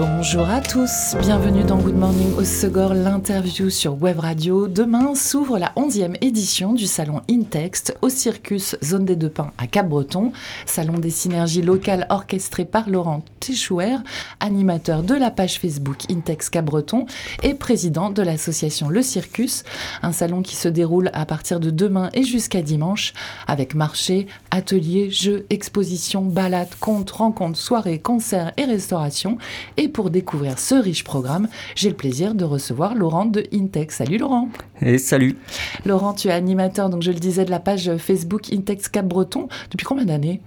Bonjour à tous, bienvenue dans Good Morning au Segor, l'interview sur Web Radio. Demain s'ouvre la 11e édition du salon Intext au Circus Zone des Deux Pins à Cap-Breton, salon des synergies locales orchestré par Laurent Téchouer, animateur de la page Facebook Intext Cap-Breton et président de l'association Le Circus, un salon qui se déroule à partir de demain et jusqu'à dimanche avec marché, ateliers, jeux, expositions, balades, contes, rencontres, soirées, concerts et restauration et pour découvrir ce riche programme, j'ai le plaisir de recevoir Laurent de Intex. Salut Laurent. Et salut. Laurent, tu es animateur, donc je le disais, de la page Facebook Intex Cap Breton. Depuis combien d'années?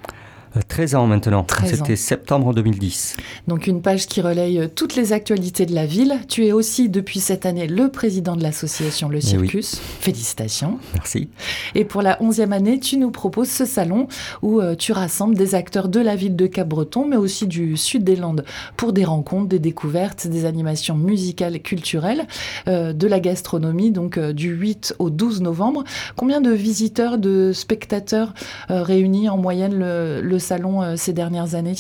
13 euh, ans maintenant. C'était septembre 2010. Donc une page qui relaye euh, toutes les actualités de la ville. Tu es aussi depuis cette année le président de l'association Le eh Circus. Félicitations. Merci. Et pour la 11e année, tu nous proposes ce salon où euh, tu rassembles des acteurs de la ville de Cap-Breton, mais aussi du sud des Landes pour des rencontres, des découvertes, des animations musicales culturelles, de la gastronomie, donc du 8 au 12 novembre. Combien de visiteurs, de spectateurs réunis en moyenne le, le salon euh, ces dernières années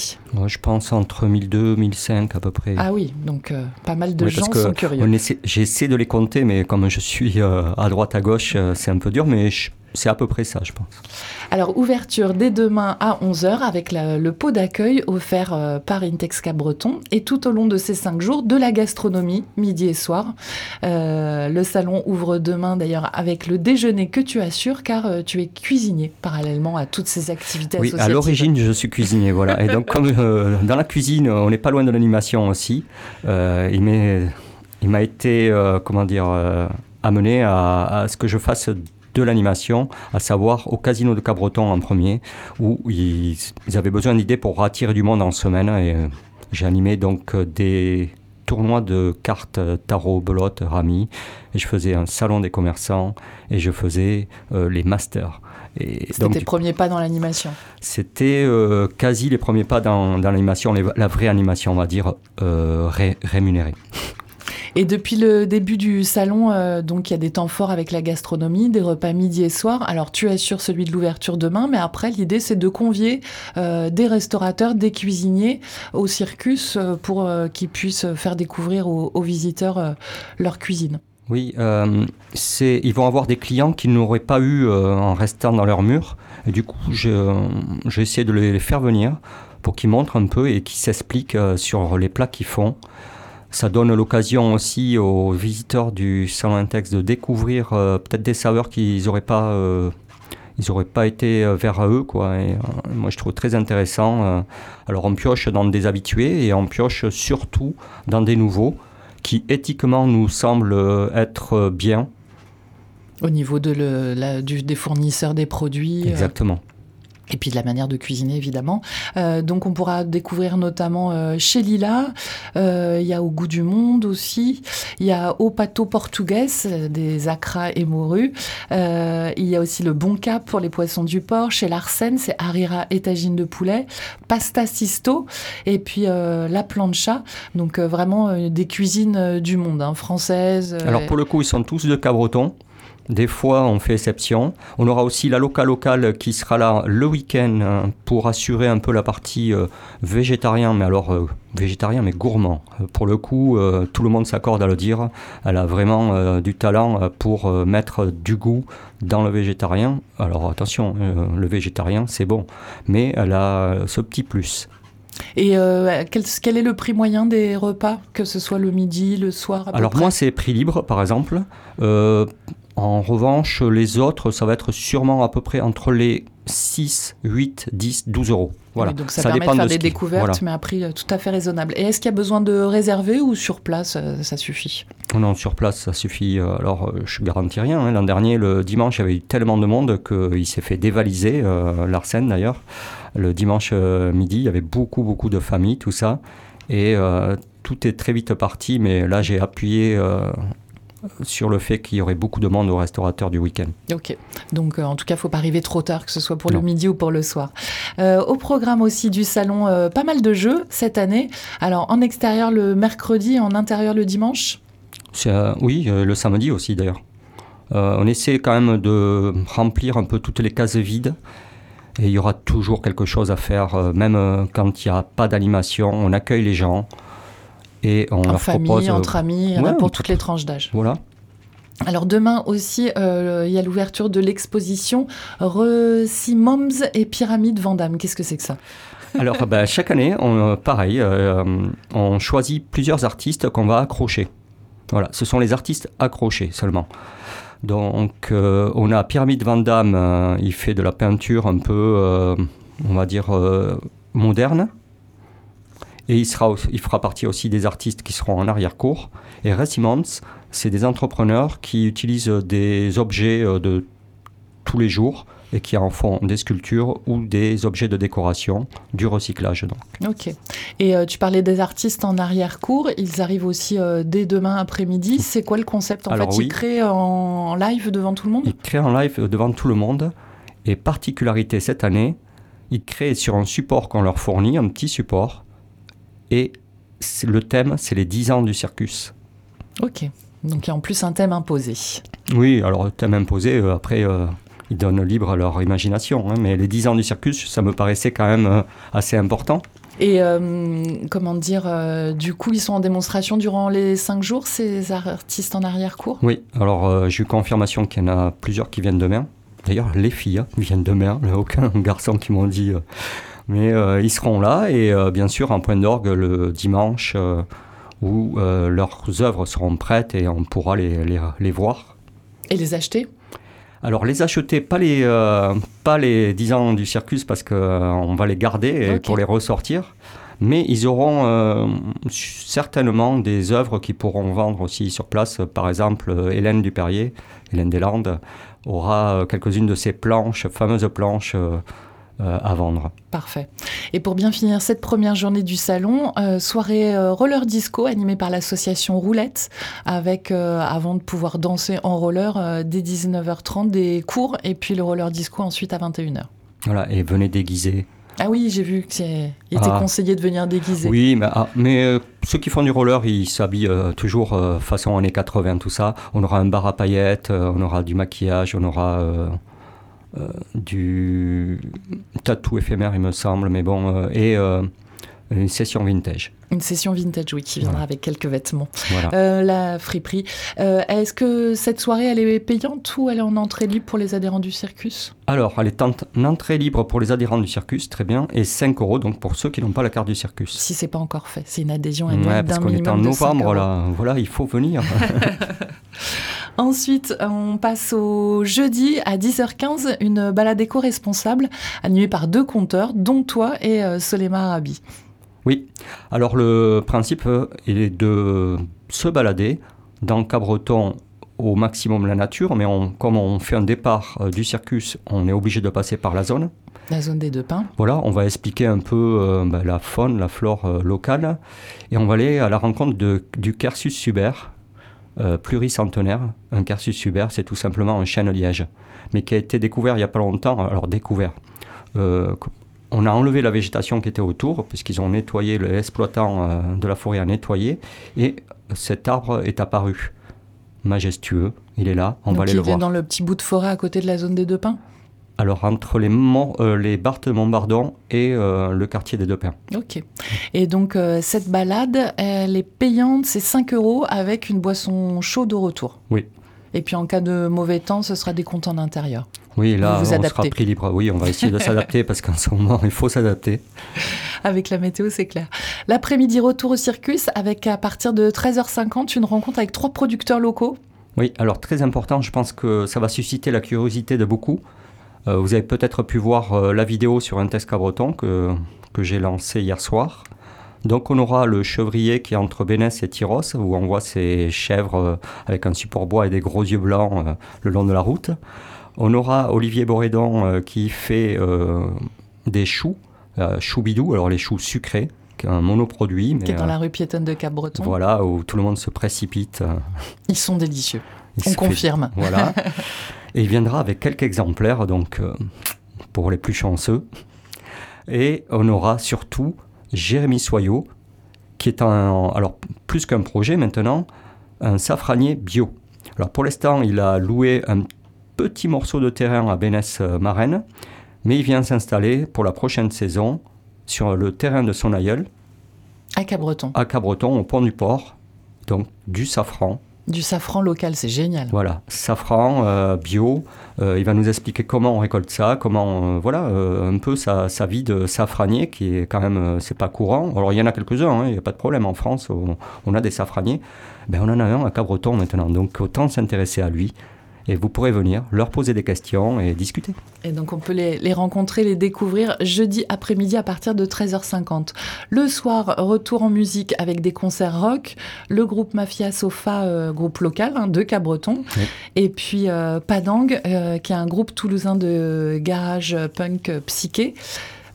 Je pense entre 1002 et 1005 à peu près. Ah oui, donc euh, pas mal de gens sont curieux. J'essaie de les compter, mais comme je suis euh, à droite à gauche, c'est un peu dur, mais je c'est à peu près ça, je pense. Alors, ouverture dès demain à 11h avec le pot d'accueil offert euh, par Intexca Breton. Et tout au long de ces cinq jours, de la gastronomie, midi et soir. Euh, le salon ouvre demain d'ailleurs avec le déjeuner que tu assures, car euh, tu es cuisinier parallèlement à toutes ces activités oui, à l'origine, je suis cuisinier, voilà. Et donc, comme dans la cuisine, on n'est pas loin de l'animation aussi, il m'a été, comment dire, amené à, à ce que je fasse de l'animation, à savoir au Casino de Cabreton en premier, où ils, avaient besoin d'idées pour attirer du monde en semaine. Et euh, j'ai animé donc euh, des tournois de cartes euh, tarot, belote, rami, et je faisais un salon des commerçants, et je faisais les masters. C'était tes premiers pas dans l'animation C'était quasi les premiers pas dans, l'animation, la vraie animation, on va dire, rémunérée. Et depuis le début du salon, euh, donc il y a des temps forts avec la gastronomie, des repas midi et soir. Alors tu assures celui de l'ouverture demain, mais après l'idée c'est de convier euh, des restaurateurs, des cuisiniers au circus euh, pour qu'ils puissent faire découvrir aux, visiteurs leur cuisine. Oui, ils vont avoir des clients qu'ils n'auraient pas eu en restant dans leur mur. Et du coup, j'ai essayé de les faire venir pour qu'ils montrent un peu et qu'ils s'expliquent sur les plats qu'ils font. Ça donne l'occasion aussi aux visiteurs du Salon Intex de découvrir euh, peut-être des saveurs qu'ils n'auraient pas, euh, ils pas été euh, vers eux. Quoi. Et, moi, je trouve très intéressant. alors, on pioche dans des habitués et on pioche surtout dans des nouveaux qui éthiquement nous semblent être bien. Au niveau de le, des fournisseurs des produits. Exactement et puis de la manière de cuisiner évidemment. Euh, donc on pourra découvrir notamment euh, chez Lila, euh, il y a Au goût du monde aussi, il y a Au pato portugais, des acras et morues, il y a aussi le Bon Cap pour les poissons du port, chez Larsen c'est Harira et tagine de poulet, Pasta Sisto et puis La Plancha, donc vraiment des cuisines du monde, hein, françaises. Alors pour le coup ils sont tous de Cabreton. Des fois, on fait exception. On aura aussi la loca locale qui sera là le week-end hein, pour assurer un peu la partie euh, végétarien, mais alors euh, végétarien mais gourmand. Euh, pour le coup, tout le monde s'accorde à le dire. Elle a vraiment du talent pour mettre du goût dans le végétarien. Alors attention, le végétarien c'est bon, mais elle a ce petit plus. Et quel, quel, est le prix moyen des repas, que ce soit le midi, le soir Alors moi c'est prix libre par exemple. En revanche, les autres, ça va être sûrement à peu près entre les 6, 8, 10, 12 euros. Voilà. donc ça, permet de faire des découvertes, mais à prix euh, tout à fait raisonnable. Et est-ce qu'il y a besoin de réserver ou sur place, euh, ça suffit? Non, sur place, ça suffit. Euh, alors, je ne garantis rien. Hein. L'an dernier, le dimanche, il y avait eu tellement de monde qu'il s'est fait dévaliser, Larsen d'ailleurs. Le dimanche midi, il y avait beaucoup, beaucoup de familles, tout ça. Et tout est très vite parti, mais là, j'ai appuyé sur le fait qu'il y aurait beaucoup de monde au restaurateur du week-end. Ok, donc en tout cas, il ne faut pas arriver trop tard, que ce soit pour le midi ou pour le soir. au programme aussi du salon, pas mal de jeux cette année. Alors en extérieur le mercredi en intérieur le dimanche? Oui, le samedi aussi d'ailleurs. on essaie quand même de remplir un peu toutes les cases vides. Et il y aura toujours quelque chose à faire, même quand il n'y a pas d'animation. On accueille les gens, et on en famille, entre amis, pour toutes les tranches d'âge. Voilà. Alors demain aussi, euh, il y a l'ouverture de l'exposition Moms et Pyramide Vandame. Qu'est-ce que c'est que ça? Alors bah, chaque année, on, pareil, euh, on choisit plusieurs artistes qu'on va accrocher. Voilà, ce sont les artistes accrochés seulement. Donc euh, on a Pyramide Vandame, il fait de la peinture un peu, on va dire, moderne. Et il, sera, il fera partie aussi des artistes qui seront en arrière-cours. Et Resimons, c'est des entrepreneurs qui utilisent des objets euh, de tous les jours et qui en font des sculptures ou des objets de décoration, du recyclage. Donc. Ok. Et euh, tu parlais des artistes en arrière-cours, ils arrivent aussi euh, dès demain après-midi. C'est quoi le concept En fait, ils créent en live devant tout le monde? Ils créent en live devant tout le monde. Et particularité cette année, ils créent sur un support qu'on leur fournit, un petit support, et le thème, c'est les 10 ans du circus. Ok. Donc il y a en plus un thème imposé. Oui, alors le thème imposé, euh, après, euh, ils donnent libre à leur imagination. Hein, mais les 10 ans du circus, ça me paraissait quand même euh, assez important. Et comment dire, du coup, ils sont en démonstration durant les 5 jours, ces artistes en arrière-cours Oui, alors j'ai eu confirmation qu'il y en a plusieurs qui viennent demain. D'ailleurs, les filles hein, viennent demain. Il n'y a aucun garçon qui m'ont dit mais euh, ils seront là et euh, bien sûr un point d'orgue le dimanche euh, où leurs œuvres seront prêtes et on pourra les, les, les voir. Et les acheter? Alors les acheter, pas les, pas les 10 ans du circus parce qu'on va les garder pour les ressortir, mais ils auront certainement des œuvres qui pourront vendre aussi sur place. Par exemple, Hélène Dupérier, Hélène Deslandes, aura quelques-unes de ces planches, fameuses planches à vendre. Parfait. Et pour bien finir cette première journée du salon, euh, soirée euh, roller disco animée par l'association Roulette, avec, avant de pouvoir danser en roller, dès 19h30, des cours, et puis le roller disco ensuite à 21h. Voilà, et venez déguiser. Ah oui, j'ai vu qu'il était ah. conseillé de venir déguiser. Oui, mais, ah, mais ceux qui font du roller, ils s'habillent toujours façon années 80, tout ça. On aura un bar à paillettes, on aura du maquillage, on aura euh, du tatou éphémère, il me semble, mais bon, euh, et euh, une session vintage. Une session vintage, oui, qui viendra avec quelques vêtements. la friperie. Est-ce que cette soirée, elle est payante ou elle est en entrée libre pour les adhérents du circus? Alors, elle est en, entrée libre pour les adhérents du circus, très bien, et 5 euros donc pour ceux qui n'ont pas la carte du circus. Si c'est pas encore fait, c'est une adhésion annuelle parce qu'on est en novembre là, voilà, il faut venir. Ensuite, on passe au jeudi à 10h15, une balade éco-responsable animée par deux conteurs, dont toi et euh, Solema Arabi. Oui, alors le principe euh, est de se balader dans Cabreton au maximum la nature, mais comme on fait un départ euh, du circus, on est obligé de passer par la zone. La zone des deux pins. Voilà, on va expliquer un peu ben, la faune, la flore locale, et on va aller à la rencontre de, du Quercus suber, euh, pluricentenaire. Un Carsus suber, c'est tout simplement un chêne liège, mais qui a été découvert il n'y a pas longtemps. Alors découvert. Euh, on a enlevé la végétation qui était autour, puisqu'ils ont nettoyé, l'exploitant euh, de la forêt a nettoyé, et cet arbre est apparu. Majestueux, il est là, on va aller le voir. Il est dans le petit bout de forêt à côté de la zone des deux pins? Alors, entre les, euh, les Barthes Montbardon et euh, le quartier des Deux Pins. Ok. Et donc, euh, cette balade, elle est payante, c'est 5 euros avec une boisson chaude au retour. Oui. Et puis, en cas de mauvais temps, ce sera des comptes en intérieur. Oui, là, on sera pris libre. Oui, on va essayer de s'adapter parce qu'en ce moment, il faut s'adapter. Avec la météo, c'est clair. L'après-midi, retour au circus avec, à partir de 13h50, une rencontre avec trois producteurs locaux. Oui, alors très important, je pense que ça va susciter la curiosité de beaucoup. Euh, vous avez peut-être pu voir euh, la vidéo sur un test cabreton que, que j'ai lancé hier soir. Donc on aura le chevrier qui est entre Bénès et Tyros, où on voit ces chèvres euh, avec un support bois et des gros yeux blancs le long de la route. On aura Olivier Borédon qui fait des choux, choux bidou, alors les choux sucrés, un monoproduit. qui est dans la rue piétonne de Cap-Breton. Voilà, où tout le monde se précipite. Ils sont délicieux. On confirme. voilà. Et il viendra avec quelques exemplaires, donc pour les plus chanceux. Et on aura surtout Jérémy Soyot, qui est un, alors plus qu'un projet maintenant, un safranier bio. Alors pour l'instant, il a loué un petit morceau de terrain à Bénès-Marraine, mais il vient s'installer pour la prochaine saison sur le terrain de son aïeul. À Cabreton. À Cabreton, au pont du port. Donc du safran, du safran local, c'est génial. Voilà, safran euh, bio. Euh, il va nous expliquer comment on récolte ça, comment, euh, voilà, un peu sa, vie de safranier qui est quand même, c'est pas courant. Alors il y en a quelques-uns, hein, il n'y a pas de problème en France, on, on a des safraniers. Ben, on en a un à Cabreton maintenant, donc autant s'intéresser à lui et vous pourrez venir leur poser des questions et discuter. Et donc on peut les, rencontrer, les découvrir jeudi après-midi à partir de 13h50. Le soir, retour en musique avec des concerts rock, le groupe Mafia Sofa, euh, groupe local hein, de Cabreton, et puis euh, Padang, euh, qui est un groupe toulousain de garage punk psyché,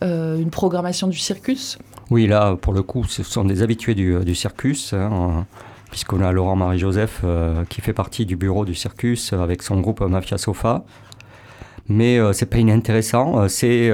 une programmation du circus. Oui, là, pour le coup, ce sont des habitués du, circus. Hein, puisqu'on a Laurent-Marie Joseph euh, qui fait partie du bureau du circus euh, avec son groupe Mafia Sofa. Mais euh, c'est pas inintéressant, c'est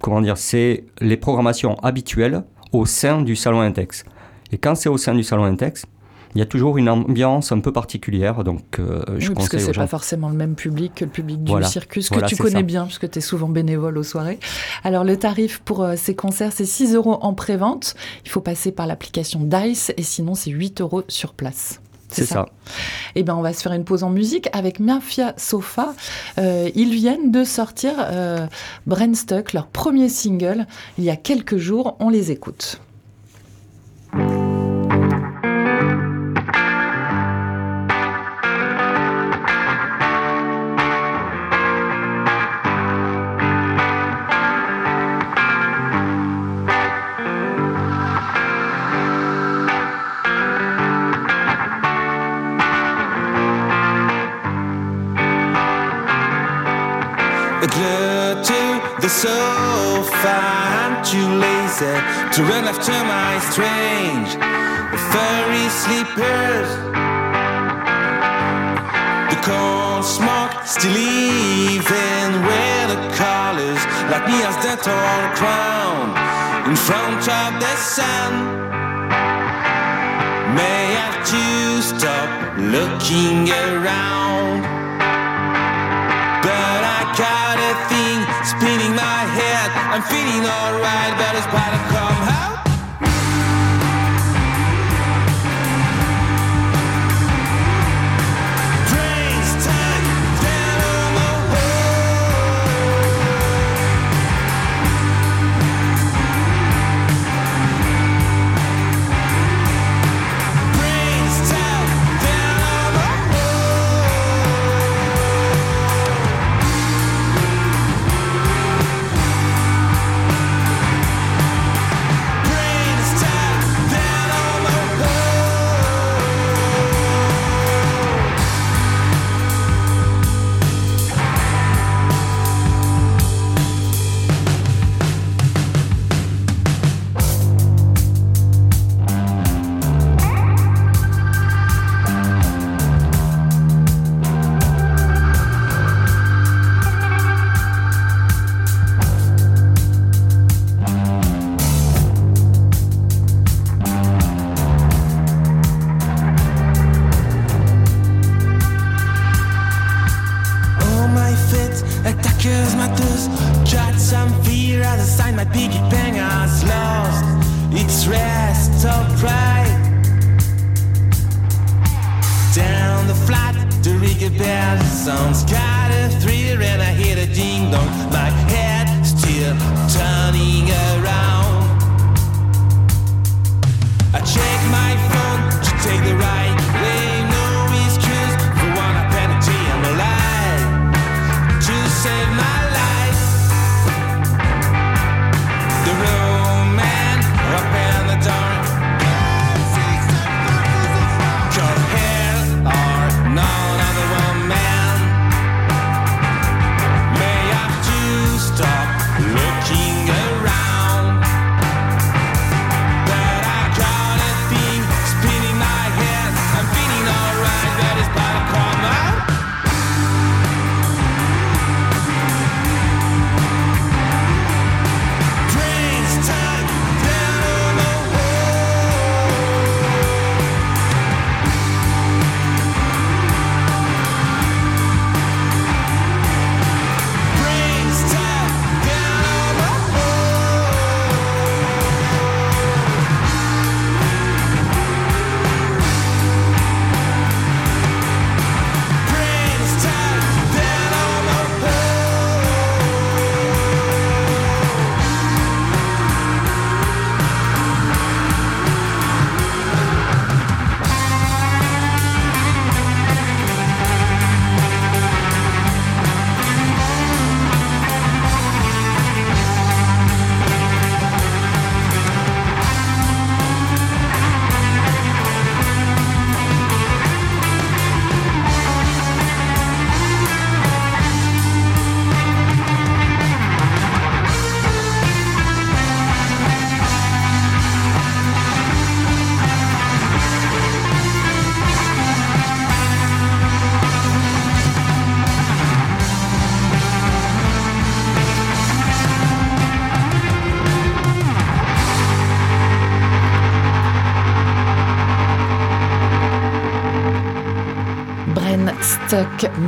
comment dire, c'est les programmations habituelles au sein du salon Intex. Et quand c'est au sein du salon Intex, il y a toujours une ambiance un peu particulière. Donc, euh, je oui, parce que c'est pas forcément le même public que le public du circus, que tu connais bien, puisque tu es souvent bénévole aux soirées. Alors, le tarif pour euh, ces concerts, c'est 6 euros en pré-vente. Il faut passer par l'application DICE, et sinon, c'est 8 euros sur place. C'est ça. Eh bien, on va se faire une pause en musique avec Mafia Sofa. Euh, ils viennent de sortir euh, leur premier single, il y a quelques jours. On les écoute. To run after my strange furry sleepers. The cold smoke still even where the colors like me as the tall crown in front of the sun. May have to stop looking around, but I got a thing spinning my head. I'm feeling alright, but it's part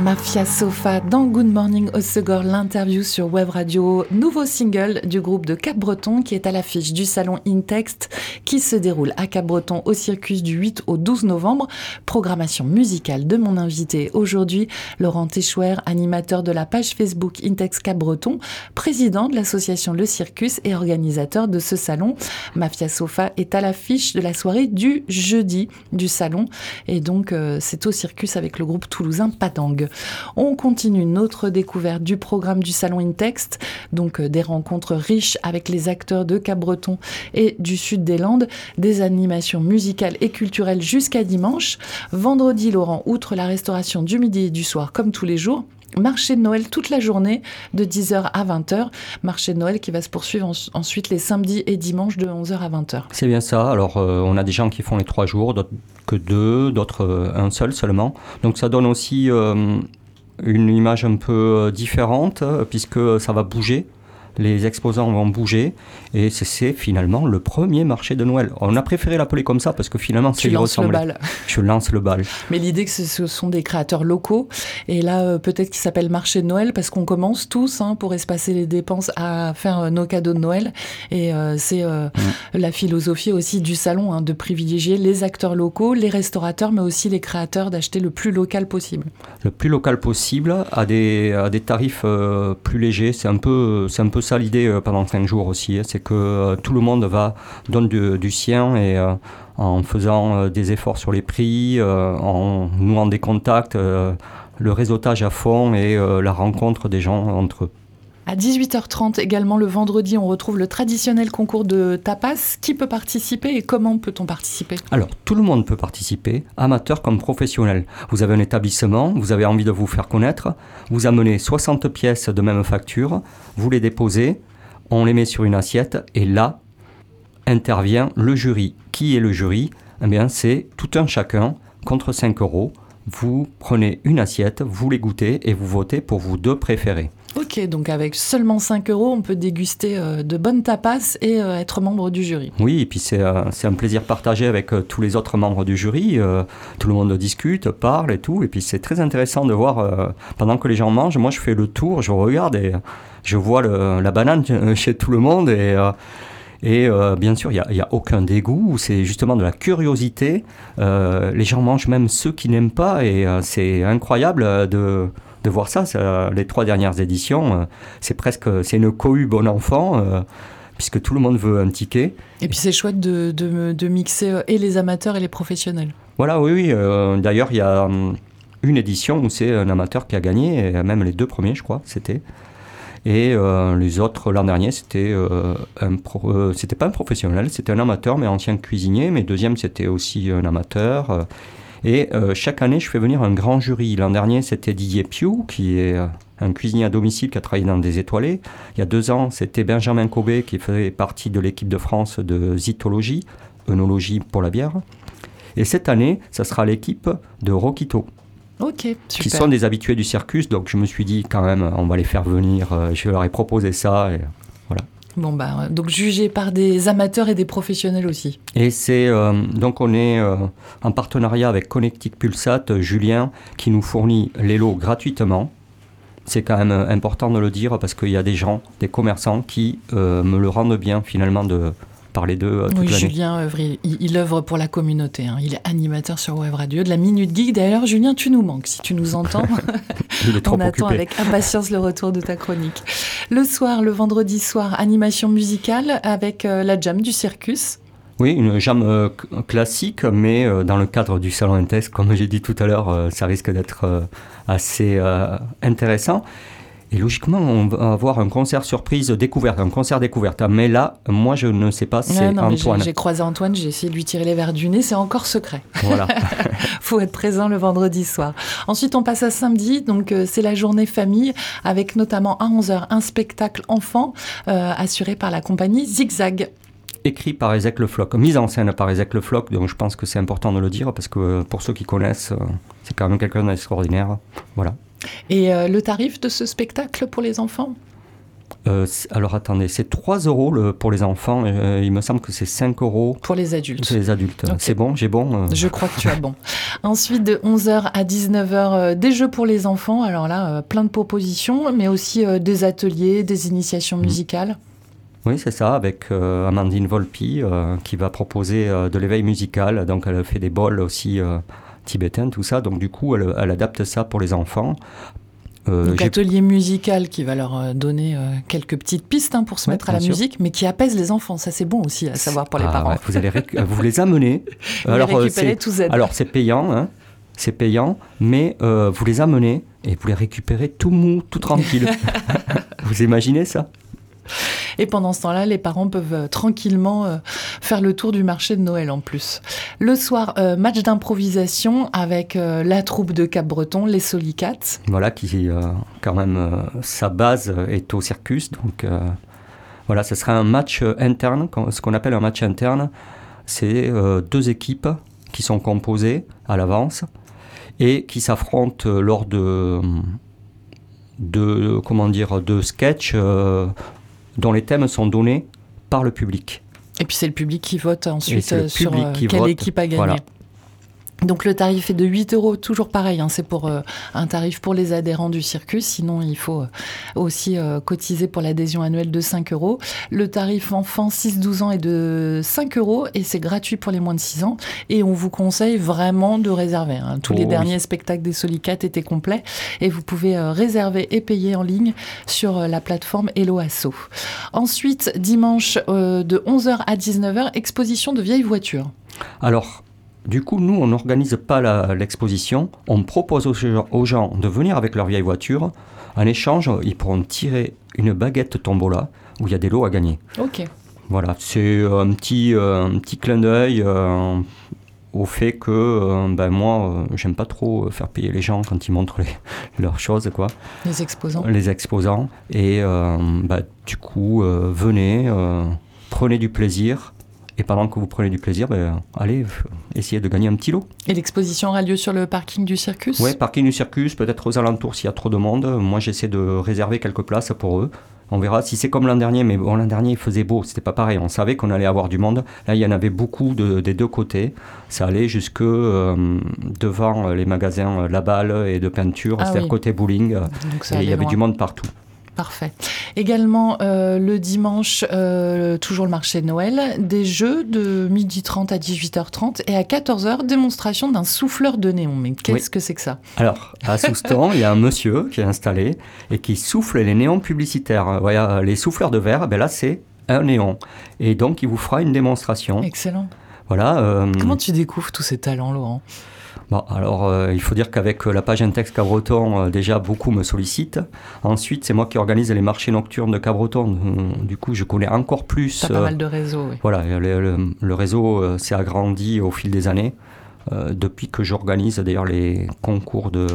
Mafia Sofa dans Good Morning Osegor, l'interview sur Web Radio, nouveau single du groupe de Cap-Breton qui est à l'affiche du salon Intext qui se déroule à Cap-Breton au Circus du 8 au 12 novembre. Programmation musicale de mon invité aujourd'hui, Laurent Téchouer, animateur de la page Facebook Intext Cap-Breton, président de l'association Le Circus et organisateur de ce salon. Mafia Sofa est à l'affiche de la soirée du jeudi du salon et donc euh, c'est au Circus avec le groupe toulousain On continue notre découverte du programme du Salon Intext, donc euh, des rencontres riches avec les acteurs de Cap-Breton et du sud des Landes, des animations musicales et culturelles jusqu'à dimanche. Vendredi, Laurent, outre la restauration du midi et du soir comme tous les jours, marché de Noël toute la journée de 10h à 20h. Marché de Noël qui va se poursuivre ensuite les samedis et dimanches de 11h à 20h. C'est bien ça. Alors, euh, on a des gens qui font les trois jours, d'autres que deux, d'autres euh, un seul seulement. Donc, ça donne aussi euh, une image un peu différente puisque ça va bouger les exposants vont bouger et c'est finalement le premier marché de Noël. On a préféré l'appeler comme ça parce que finalement c'est. Le bal. Je lance le bal. Mais l'idée que ce sont des créateurs locaux et là euh, peut-être qu'il s'appelle marché de Noël parce qu'on commence tous hein, pour espacer les dépenses à faire euh, nos cadeaux de Noël et euh, c'est mm. la philosophie aussi du salon hein, de privilégier les acteurs locaux, les restaurateurs mais aussi les créateurs d'acheter le plus local possible. Le plus local possible à des, à des tarifs plus légers, c'est un peu c'est un peu ça l'idée euh, pendant cinq jours aussi, hein. c'est que euh, tout le monde va donner du, sien et euh, en faisant des efforts sur les prix, en nouant des contacts, le réseautage à fond et la rencontre des gens entre eux. À 18h30 également le vendredi, on retrouve le traditionnel concours de tapas. Qui peut participer et comment peut-on participer? Alors, tout le monde peut participer, amateur comme professionnel. Vous avez un établissement, vous avez envie de vous faire connaître, vous amenez 60 pièces de même facture, vous les déposez, on les met sur une assiette et là intervient le jury. Qui est le jury? Eh bien, c'est tout un chacun contre 5 euros. Vous prenez une assiette, vous les goûtez et vous votez pour vos deux préférés. Ok, donc avec seulement 5 euros, on peut déguster euh, de bonnes tapas et euh, être membre du jury. Oui, et puis c'est euh, un plaisir partagé avec tous les autres membres du jury. tout le monde discute, parle et tout. Et puis c'est très intéressant de voir, pendant que les gens mangent, moi je fais le tour, je regarde et je vois la banane chez tout le monde. Et, et bien sûr, il n'y a, a, aucun dégoût, c'est justement de la curiosité. les gens mangent même ceux qui n'aiment pas et c'est incroyable de de voir ça. les trois dernières éditions, euh, c'est presque c'est une cohue bon enfant. Euh, puisque tout le monde veut un ticket. Et puis c'est chouette de, de, mixer euh, et les amateurs et les professionnels. Voilà, oui, oui. D'ailleurs, il y a hum, une édition où c'est un amateur qui a gagné, et même les deux premiers, je crois, c'était. Et les autres, l'an dernier, c'était c'était pas un professionnel, c'était un amateur, mais ancien cuisinier. Mais deuxième, c'était aussi un amateur. Et euh, chaque année, je fais venir un grand jury. L'an dernier, c'était Didier Piou, qui est euh, un cuisinier à domicile qui a travaillé dans des étoilés. Il y a deux ans, c'était Benjamin Cobé, qui faisait partie de l'équipe de France de zytologie, œnologie pour la bière. Et cette année, ça sera l'équipe de super. Qui sont des habitués du circus, donc je me suis dit quand même, on va les faire venir. Euh, je leur ai proposé ça. Et Bon bah donc jugé par des amateurs et des professionnels aussi. Et c'est euh, donc on est euh, en partenariat avec Connectic Pulsat, Julien, qui nous fournit les lots gratuitement. C'est quand même important de le dire parce qu'il y a des gens, des commerçants qui euh, me le rendent bien finalement de, parler d'eux euh, toute oui, Julien œuvre, il, œuvre pour la communauté. Hein. Il est animateur sur Web Radio de la Minute Geek. D'ailleurs, Julien, tu nous manques. Si tu nous entends, on attend avec impatience le retour de ta chronique. Le soir, le vendredi soir, animation musicale avec euh, la jam du circus. Oui, une jam euh, classique, mais dans le cadre du salon Intes, comme j'ai dit tout à l'heure, ça risque d'être assez intéressant. Et logiquement, on va avoir un concert surprise découverte, un concert découverte. Mais là, moi, je ne sais pas, c'est Antoine. J'ai croisé Antoine, j'ai essayé de lui tirer les verres du nez, c'est encore secret. Voilà. faut être présent le vendredi soir. Ensuite, on passe à samedi, donc euh, c'est la journée famille, avec notamment à 11h un spectacle enfant euh, assuré par la compagnie Zigzag écrit par Ezek Le Floch, mise en scène par Ezek Le Floch, donc je pense que c'est important de le dire parce que euh, pour ceux qui connaissent, c'est quand même quelqu'un d'extraordinaire. Voilà. Et euh, le tarif de ce spectacle pour les enfants Euh, alors attendez, c'est 3 euros le, pour les enfants. Euh, il me semble que c'est 5 euros pour les adultes. les adultes. C'est bon, j'ai bon. Euh. Je crois que tu as bon. Ensuite, de 11h à 19h, des jeux pour les enfants. Alors là, plein de propositions, mais aussi des ateliers, des initiations mm. musicales. Oui, c'est ça, avec Amandine Volpi qui va proposer de l'éveil musical. Donc elle fait des bols aussi tibétains, tout ça. Donc du coup, elle, elle adapte ça pour les enfants. Euh, Donc atelier musical qui va leur euh, donner euh, quelques petites pistes hein, pour se mettre à la musique, mais qui apaise les enfants. Ça c'est bon aussi à savoir pour les ah, parents. vous allez vous les amener. alors récupérer tous Alors c'est payant, hein, c'est payant, mais vous les amenez et vous les récupérez tout mou, tout tranquille. vous imaginez ça? Et pendant ce temps-là, les parents peuvent euh, tranquillement euh, faire le tour du marché de Noël en plus. Le soir, euh, match d'improvisation avec la troupe de Cap-Breton, les Solicats. Voilà, qui quand même, sa base est au circus. Donc voilà, ce sera un match interne, ce qu'on appelle un match interne. C'est deux équipes qui sont composées à l'avance et qui s'affrontent lors de de comment dire de sketch dont les thèmes sont donnés par le public. Et puis c'est le public qui vote ensuite euh, sur euh, quelle équipe a gagné. Donc le tarif est de 8 euros, toujours pareil, hein, c'est pour euh, un tarif pour les adhérents du circus, sinon il faut euh, aussi euh, cotiser pour l'adhésion annuelle de 5 euros. Le tarif enfant 6-12 ans est de 5 euros et c'est gratuit pour les moins de 6 ans. Et on vous conseille vraiment de réserver. Hein. Tous les oh derniers spectacles des Solicates étaient complets et vous pouvez réserver et payer en ligne sur la plateforme Hello Asso. Ensuite, dimanche de 11h à 19h, exposition de vieilles voitures. Alors, du coup, nous, on n'organise pas l'exposition. On propose aux, gens de venir avec leur vieille voiture. En échange, ils pourront tirer une baguette tombola où il y a des lots à gagner. Ok. Voilà, c'est un petit, euh, un petit clin d'œil euh, au fait que euh, ben moi, j'aime pas trop faire payer les gens quand ils montrent leurs choses. Quoi. Les exposants. Les exposants. Et ben, du coup, venez, prenez du plaisir. Et pendant que vous prenez du plaisir, ben, allez essayer de gagner un petit lot. Et l'exposition aura lieu sur le parking du circus? Oui, parking du circus, peut-être aux alentours s'il y a trop de monde. Moi, j'essaie de réserver quelques places pour eux. On verra si c'est comme l'an dernier, mais bon, l'an dernier il faisait beau, c'était pas pareil. On savait qu'on allait avoir du monde. Là, il y en avait beaucoup des deux côtés. Ça allait jusque euh, devant les magasins La Balle et de peinture, ah c'est-à-dire côté bowling. et il y avait du monde partout. Parfait. Également euh, le dimanche, euh, toujours le marché de Noël, des jeux de 12h30 à 18h30 et à 14h, démonstration d'un souffleur de néon. Mais qu'est-ce que c'est que ça? Alors, à Soustan, il y a un monsieur qui est installé et qui souffle les néons publicitaires. Voilà, les souffleurs de verre, ben là c'est un néon. Et donc il vous fera une démonstration. Excellent. Voilà. Euh, Comment tu découvres tous ces talents, Laurent? Bon, alors euh, il faut dire qu'avec euh, la page Intex Cabreton, euh, déjà beaucoup me sollicitent. Ensuite, c'est moi qui organise les marchés nocturnes de Cabreton. du coup, je connais encore plus. T'as pas mal de réseaux, oui. Voilà, le, réseau s'est agrandi au fil des années. depuis que j'organise d'ailleurs les concours de,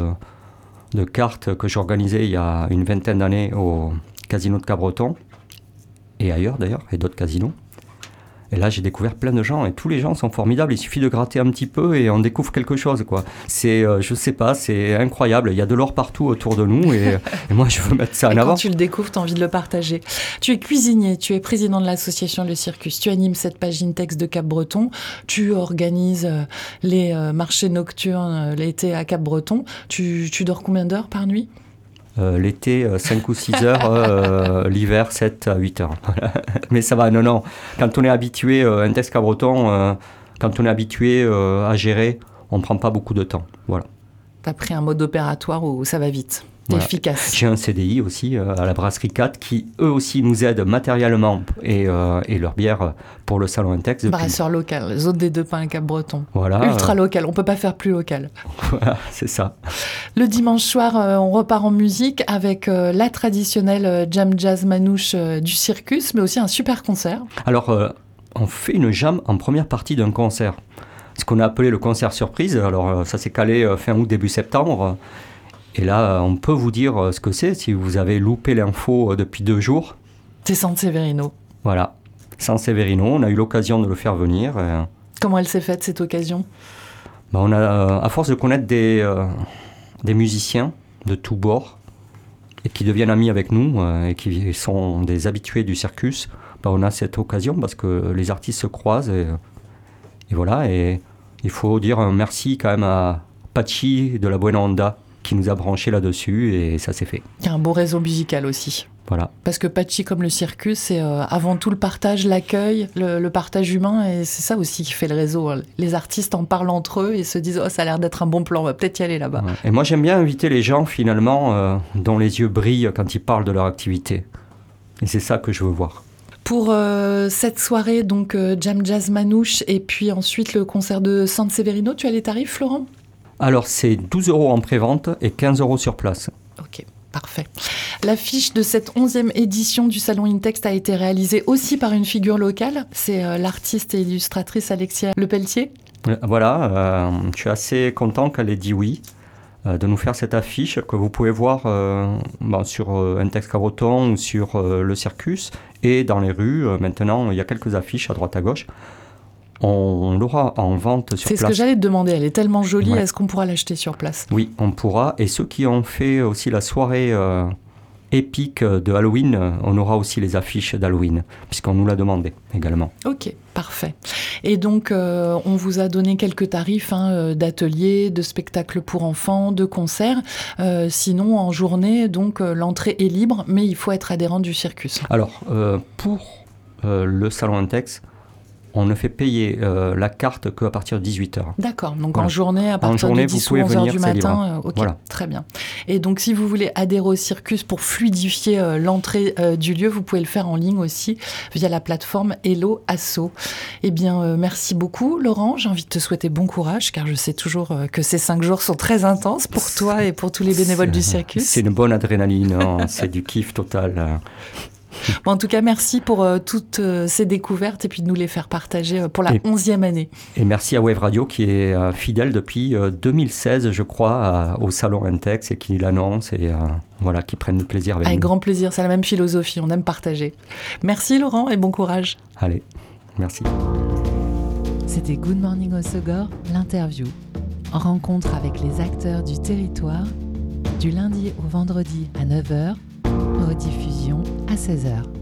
de cartes que j'organisais il y a une vingtaine d'années au casino de Cabreton et ailleurs d'ailleurs, et d'autres casinos. Et là, j'ai découvert plein de gens et tous les gens sont formidables. Il suffit de gratter un petit peu et on découvre quelque chose, quoi. C'est, euh, je sais pas, c'est incroyable. Il y a de l'or partout autour de nous et, moi, je veux mettre ça en et avant. Quand tu le découvres, tu as envie de le partager. Tu es cuisinier, tu es président de l'association Le Circus, tu animes cette page Intex de Cap-Breton, tu organises euh, les euh, marchés nocturnes l'été à Cap-Breton. Tu, tu dors combien d'heures par nuit? Euh, l'été, 5 euh, ou 6 heures, euh, l'hiver, 7 à 8 heures. Mais ça va, non, non. Quand on est habitué, un test cabreton, quand on est habitué à gérer, on ne prend pas beaucoup de temps. Voilà. Tu as pris un mode opératoire où ça va vite? Efficace. J'ai un CDI aussi euh, à la brasserie 4 qui eux aussi nous aident matériellement et, euh, et leur bière pour le salon Intex. Brasseur local, zone des deux pins à Cap-Breton. Voilà. Ultra local, on peut pas faire plus local. Voilà, c'est ça. Le dimanche soir, euh, on repart en musique avec la traditionnelle jam jazz manouche du circus, mais aussi un super concert. Alors, on fait une jam en première partie d'un concert ce qu'on a appelé le concert surprise. Alors ça s'est calé fin août, début septembre. Et là, on peut vous dire euh, ce que c'est si vous avez loupé l'info euh, depuis deux jours. C'est San Severino. Voilà, San Severino. On a eu l'occasion de le faire venir. Euh. Comment elle s'est faite cette occasion? Bah, on a, À force de connaître des, des musiciens de tous bords, et qui deviennent amis avec nous et qui sont des habitués du circus, bah, on a cette occasion parce que les artistes se croisent et, et voilà. Et il faut dire un merci quand même à Pachi de la Buena Onda qui nous a branchés là-dessus et ça s'est fait. Il y a un beau réseau musical aussi. Voilà. Parce que Pachi, comme le circus, c'est euh, avant tout le partage, l'accueil, le, partage humain, et c'est ça aussi qui fait le réseau. Les artistes en parlent entre eux et se disent Oh, ça a l'air d'être un bon plan, on va peut-être y aller là-bas. Et moi, j'aime bien inviter les gens, finalement, euh, dont les yeux brillent quand ils parlent de leur activité. Et c'est ça que je veux voir. Pour euh, cette soirée, donc Jam Jazz Manouche, et puis ensuite le concert de San Severino, tu as les tarifs, Florent? Alors, c'est 12 euros en pré-vente et 15 euros sur place. Ok. Parfait. L'affiche de cette onzième édition du Salon Intext a été réalisée aussi par une figure locale. C'est euh, l'artiste et illustratrice Alexia Lepelletier. Euh, voilà, euh, je suis assez content qu'elle ait dit oui de nous faire cette affiche que vous pouvez voir bah, sur Intext Cabreton ou sur le Circus et dans les rues. maintenant, il y a quelques affiches à droite à gauche on, l'aura en vente sur place. C'est ce que j'allais te demander, elle est tellement jolie, est-ce qu'on pourra l'acheter sur place? Oui, on pourra. Et ceux qui ont fait aussi la soirée euh, épique de Halloween, on aura aussi les affiches d'Halloween, puisqu'on nous l'a demandé également. Ok, parfait. Et donc, euh, on vous a donné quelques tarifs hein, euh, d'ateliers, de spectacles pour enfants, de concerts. sinon, en journée, donc l'entrée est libre, mais il faut être adhérent du circus. Alors, pour le salon Intex, on ne fait payer euh, la carte qu'à partir de 18h. D'accord, donc en journée, à partir de 10 ou 11h du matin. Euh, ok, voilà. très bien. Et donc si vous voulez adhérer au circus pour fluidifier euh, l'entrée du lieu, vous pouvez le faire en ligne aussi via la plateforme Hello Asso. Eh bien, merci beaucoup Laurent, j'ai envie de te souhaiter bon courage car je sais toujours que ces cinq jours sont très intenses pour toi et pour tous les bénévoles du circus. C'est une bonne adrénaline, hein. c'est du kiff total en tout cas, merci pour euh, toutes euh, ces découvertes et puis de nous les faire partager euh, pour la onzième année. Et merci à Wave Radio qui est fidèle depuis 2016, je crois, au Salon Intex et qui l'annonce et voilà, qui prennent du plaisir avec, avec grand plaisir, c'est la même philosophie, on aime partager. Merci Laurent et bon courage. Allez, merci. C'était Good Morning au Segor, l'interview. En rencontre avec les acteurs du territoire, du lundi au vendredi à 9h rediffusion à 16h.